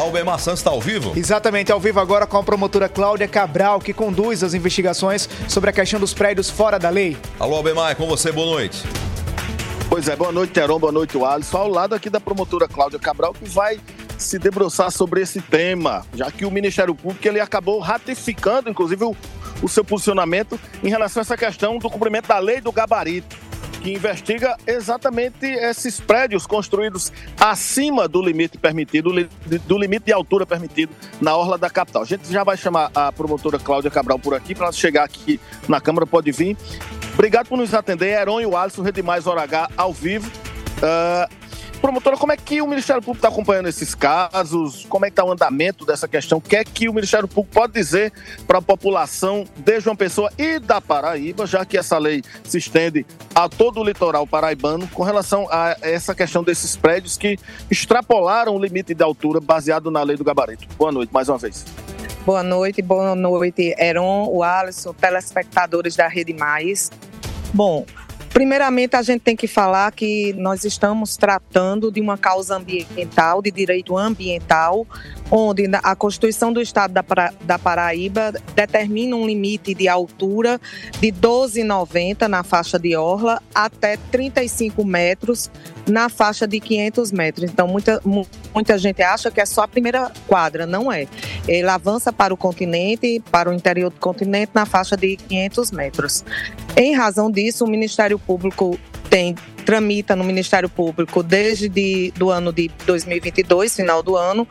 Albemar Santos está ao vivo? Exatamente, ao vivo agora com a promotora Cláudia Cabral, que conduz as investigações sobre a questão dos prédios fora da lei. Alô, Albemar, é com você, boa noite. Pois é, boa noite, Teron, boa noite, Alisson. Ao lado aqui da promotora Cláudia Cabral, que vai se debruçar sobre esse tema, já que o Ministério Público ele acabou ratificando, inclusive, o, o seu posicionamento em relação a essa questão do cumprimento da lei do gabarito que investiga exatamente esses prédios construídos acima do limite permitido, do limite de altura permitido na orla da capital. A gente já vai chamar a promotora Cláudia Cabral por aqui, para chegar aqui na Câmara, pode vir. Obrigado por nos atender, Heron e o Alisson, Rede Mais Hora H, ao vivo. Uh, Promotora, como é que o Ministério Público está acompanhando esses casos? Como é que está o andamento dessa questão? O que é que o Ministério Público pode dizer para a população de João Pessoa e da Paraíba, já que essa lei se estende a todo o litoral paraibano, com relação a essa questão desses prédios que extrapolaram o limite de altura baseado na lei do gabarito? Boa noite, mais uma vez. Boa noite, boa noite, Heron, o Alisson, telespectadores da Rede Mais. Bom, Primeiramente, a gente tem que falar que nós estamos tratando de uma causa ambiental, de direito ambiental, onde a Constituição do Estado da Paraíba determina um limite de altura de 12,90 na faixa de orla até 35 metros na faixa de 500 metros. Então, muita, muita gente acha que é só a primeira quadra, não é. Ele avança para o continente, para o interior do continente, na faixa de 500 metros. Em razão disso, o Ministério Público tem tramita no Ministério Público desde de, do ano de 2022, final do ano,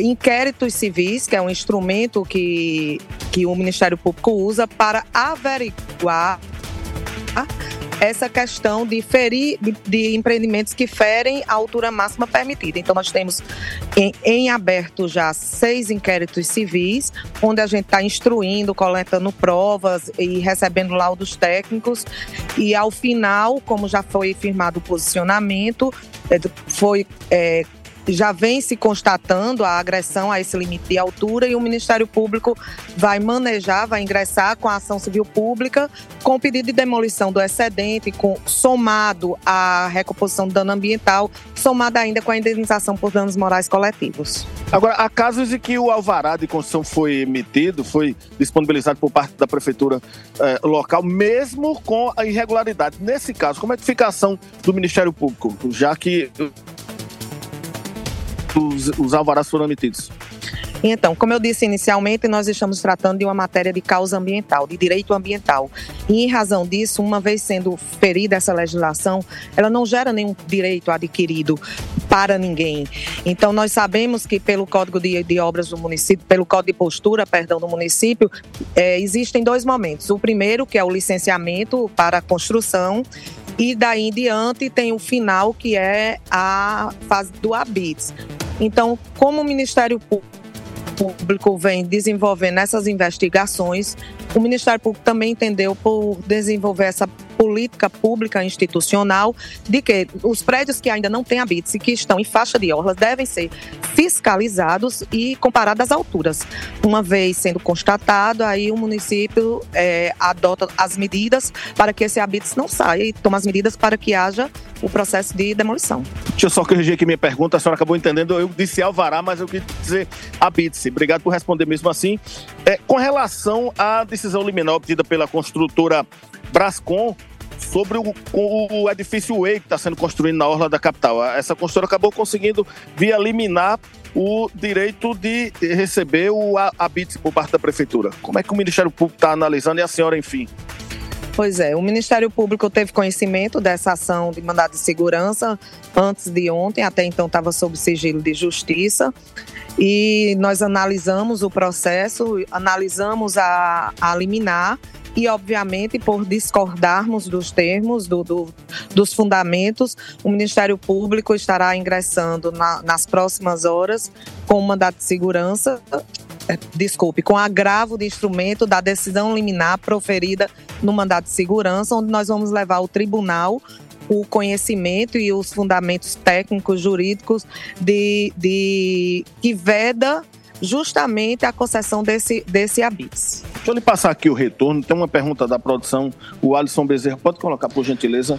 inquéritos civis, que é um instrumento que, que o Ministério Público usa para averiguar essa questão de ferir de, de, empreendimentos que ferem a altura máxima permitida. Então, nós temos em, em aberto já seis inquéritos civis, onde a gente está instruindo, coletando provas e recebendo laudos técnicos. E ao final, como já foi firmado o posicionamento, é, foi é, já vem se constatando a agressão a esse limite de altura e o Ministério Público vai manejar, vai ingressar com a ação civil pública com pedido de demolição do excedente, com, somado à recomposição do dano ambiental, somado ainda com a indenização por danos morais coletivos. Agora, há casos em que o alvará de construção foi emitido, foi disponibilizado por parte da prefeitura eh, local, mesmo com a irregularidade. Nesse caso, como é que fica a ação do Ministério Público? Já que os, os alvarás foram emitidos? Então, como eu disse inicialmente, nós estamos tratando de uma matéria de causa ambiental, de direito ambiental. E em razão disso, uma vez sendo ferida essa legislação, ela não gera nenhum direito adquirido para ninguém. Então, nós sabemos que pelo Código de, de Obras do município, pelo Código de Postura, perdão, do município, é, existem dois momentos. O primeiro, que é o licenciamento para a construção, e daí em diante tem o final, que é a fase do habits. Então, como o Ministério Público vem desenvolvendo essas investigações, o Ministério Público também entendeu por desenvolver essa política pública institucional de que os prédios que ainda não têm habites e que estão em faixa de orlas devem ser fiscalizados e comparados às alturas. Uma vez sendo constatado, aí o município é, adota as medidas para que esse habites não saia e toma as medidas para que haja o processo de demolição. Deixa eu só corrigir aqui minha pergunta, a senhora acabou entendendo, eu disse alvará, mas eu quis dizer habite-se. Obrigado por responder mesmo assim. É, com relação à decisão liminar obtida pela construtora Brascom sobre o, o edifício Way que está sendo construído na orla da capital. Essa construtora acabou conseguindo, via liminar, o direito de receber o habite por parte da prefeitura. Como é que o Ministério Público está analisando e a senhora, enfim? Pois é, o Ministério Público teve conhecimento dessa ação de mandado de segurança antes de ontem, até então estava sob sigilo de justiça. E nós analisamos o processo, analisamos a, a liminar e, obviamente, por discordarmos dos termos, do, do, dos fundamentos, o Ministério Público estará ingressando na, nas próximas horas com um mandato de segurança desculpe, com agravo de instrumento da decisão liminar proferida no mandato de segurança, onde nós vamos levar ao tribunal o conhecimento e os fundamentos técnicos, jurídicos de, de que veda justamente a concessão desse, desse habite. Deixa eu lhe passar aqui o retorno. Tem uma pergunta da produção. O Alisson Bezerra, pode colocar, por gentileza?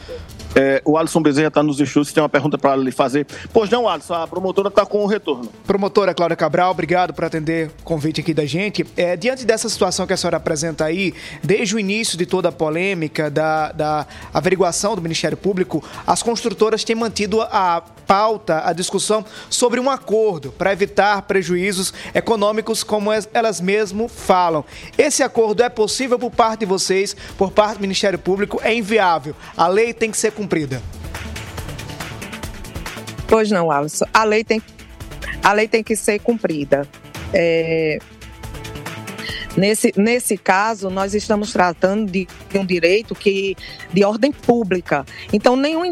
É, o Alisson Bezerra está nos estudos, tem uma pergunta para lhe fazer. Pois não, Alisson, a promotora está com o retorno. Promotora Cláudia Cabral, obrigado por atender o convite aqui da gente. É, diante dessa situação que a senhora apresenta aí, desde o início de toda a polêmica da, da averiguação do Ministério Público, as construtoras têm mantido a pauta, a discussão sobre um acordo para evitar prejuízos econômicos, como elas mesmo falam. Esse acordo é possível por parte de vocês, por parte do Ministério Público, é inviável. A lei tem que ser cumprida cumprida? Pois não, Alisson. A lei tem, a lei tem que ser cumprida. É, Nesse, nesse caso, nós estamos tratando de um direito que de ordem pública. Então, nenhum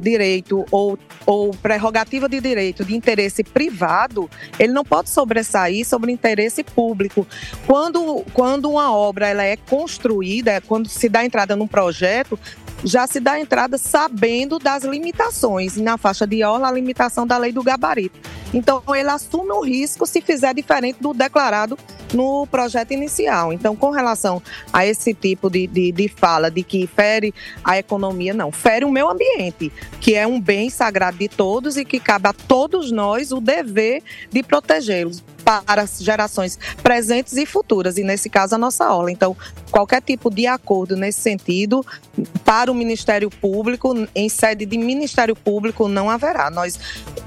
direito ou, ou prerrogativa de direito de interesse privado, ele não pode sobressair sobre interesse público. Quando, quando uma obra ela é construída, quando se dá entrada num projeto, já se dá entrada sabendo das limitações. Na faixa de orla, a limitação da lei do gabarito. Então, ele assume o risco se fizer diferente do declarado no projeto inicial. Então, com relação a esse tipo de, de, de, fala de que fere a economia, não, fere o meio ambiente, que é um bem sagrado de todos e que cabe a todos nós o dever de protegê-los para as gerações presentes e futuras, e nesse caso a nossa aula. Então, qualquer tipo de acordo nesse sentido, para o Ministério Público, em sede de Ministério Público, não haverá. Nós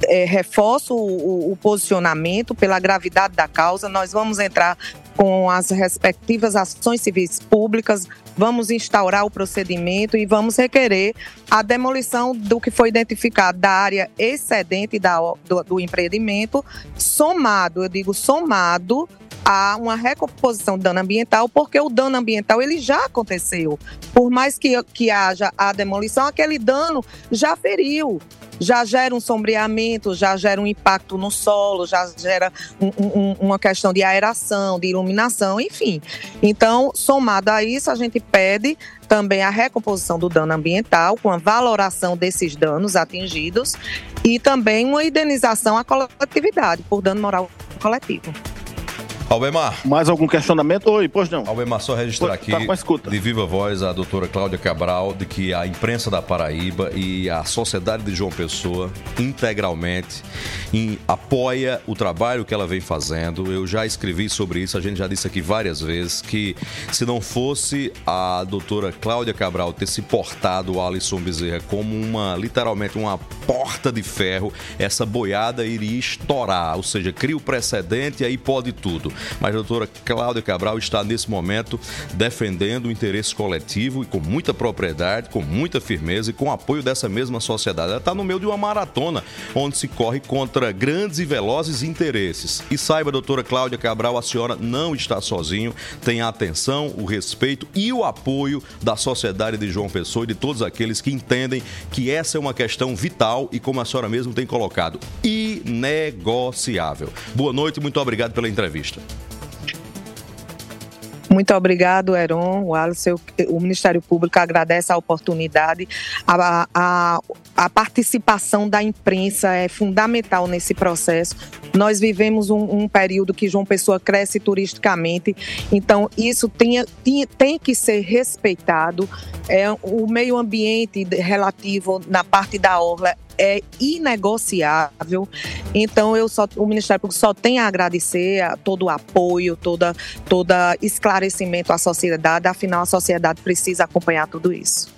é, reforço o, o posicionamento pela gravidade da causa, nós vamos entrar com as respectivas ações civis públicas, vamos instaurar o procedimento e vamos requerer a demolição do que foi identificado da área excedente da, do, do empreendimento, somado, eu digo somado, a uma recomposição do dano ambiental, porque o dano ambiental ele já aconteceu. Por mais que, que haja a demolição, aquele dano já feriu já gera um sombreamento, já gera um impacto no solo, já gera um, um, uma questão de aeração, de iluminação, enfim. Então, somado a isso, a gente pede também a recomposição do dano ambiental, com a valoração desses danos atingidos e também uma indenização à coletividade por dano moral coletivo. Albemar. Mais algum questionamento? Oi, pois não. Albemar, só registrar aqui tá de viva voz a doutora Cláudia Cabral de que a imprensa da Paraíba e a sociedade de João Pessoa integralmente apoia o trabalho que ela vem fazendo. Eu já escrevi sobre isso, a gente já disse aqui várias vezes que se não fosse a doutora Cláudia Cabral ter se portado o Alisson Bezerra como uma, literalmente, uma porta de ferro, essa boiada iria estourar, ou seja, cria o precedente e aí pode tudo mas a doutora Cláudia Cabral está nesse momento defendendo o interesse coletivo e com muita propriedade, com muita firmeza e com apoio dessa mesma sociedade. Ela está no meio de uma maratona onde se corre contra grandes e velozes interesses. E saiba, doutora Cláudia Cabral, a senhora não está sozinho, tem a atenção, o respeito e o apoio da sociedade de João Pessoa e de todos aqueles que entendem que essa é uma questão vital e, como a senhora mesmo tem colocado, inegociável. Boa noite e muito obrigado pela entrevista. Muito obrigado, Heron, o Alisson. O Ministério Público agradece a oportunidade. A, a, a, participação da imprensa é fundamental nesse processo. Nós vivemos um, um período que João Pessoa cresce turisticamente, então isso tem, tem, tem que ser respeitado. É, o meio ambiente relativo na parte da orla é inegociável. Então, eu só, o Ministério Público só tem a agradecer a todo o apoio, toda, todo esclarecimento à sociedade. Afinal, a sociedade precisa acompanhar tudo isso.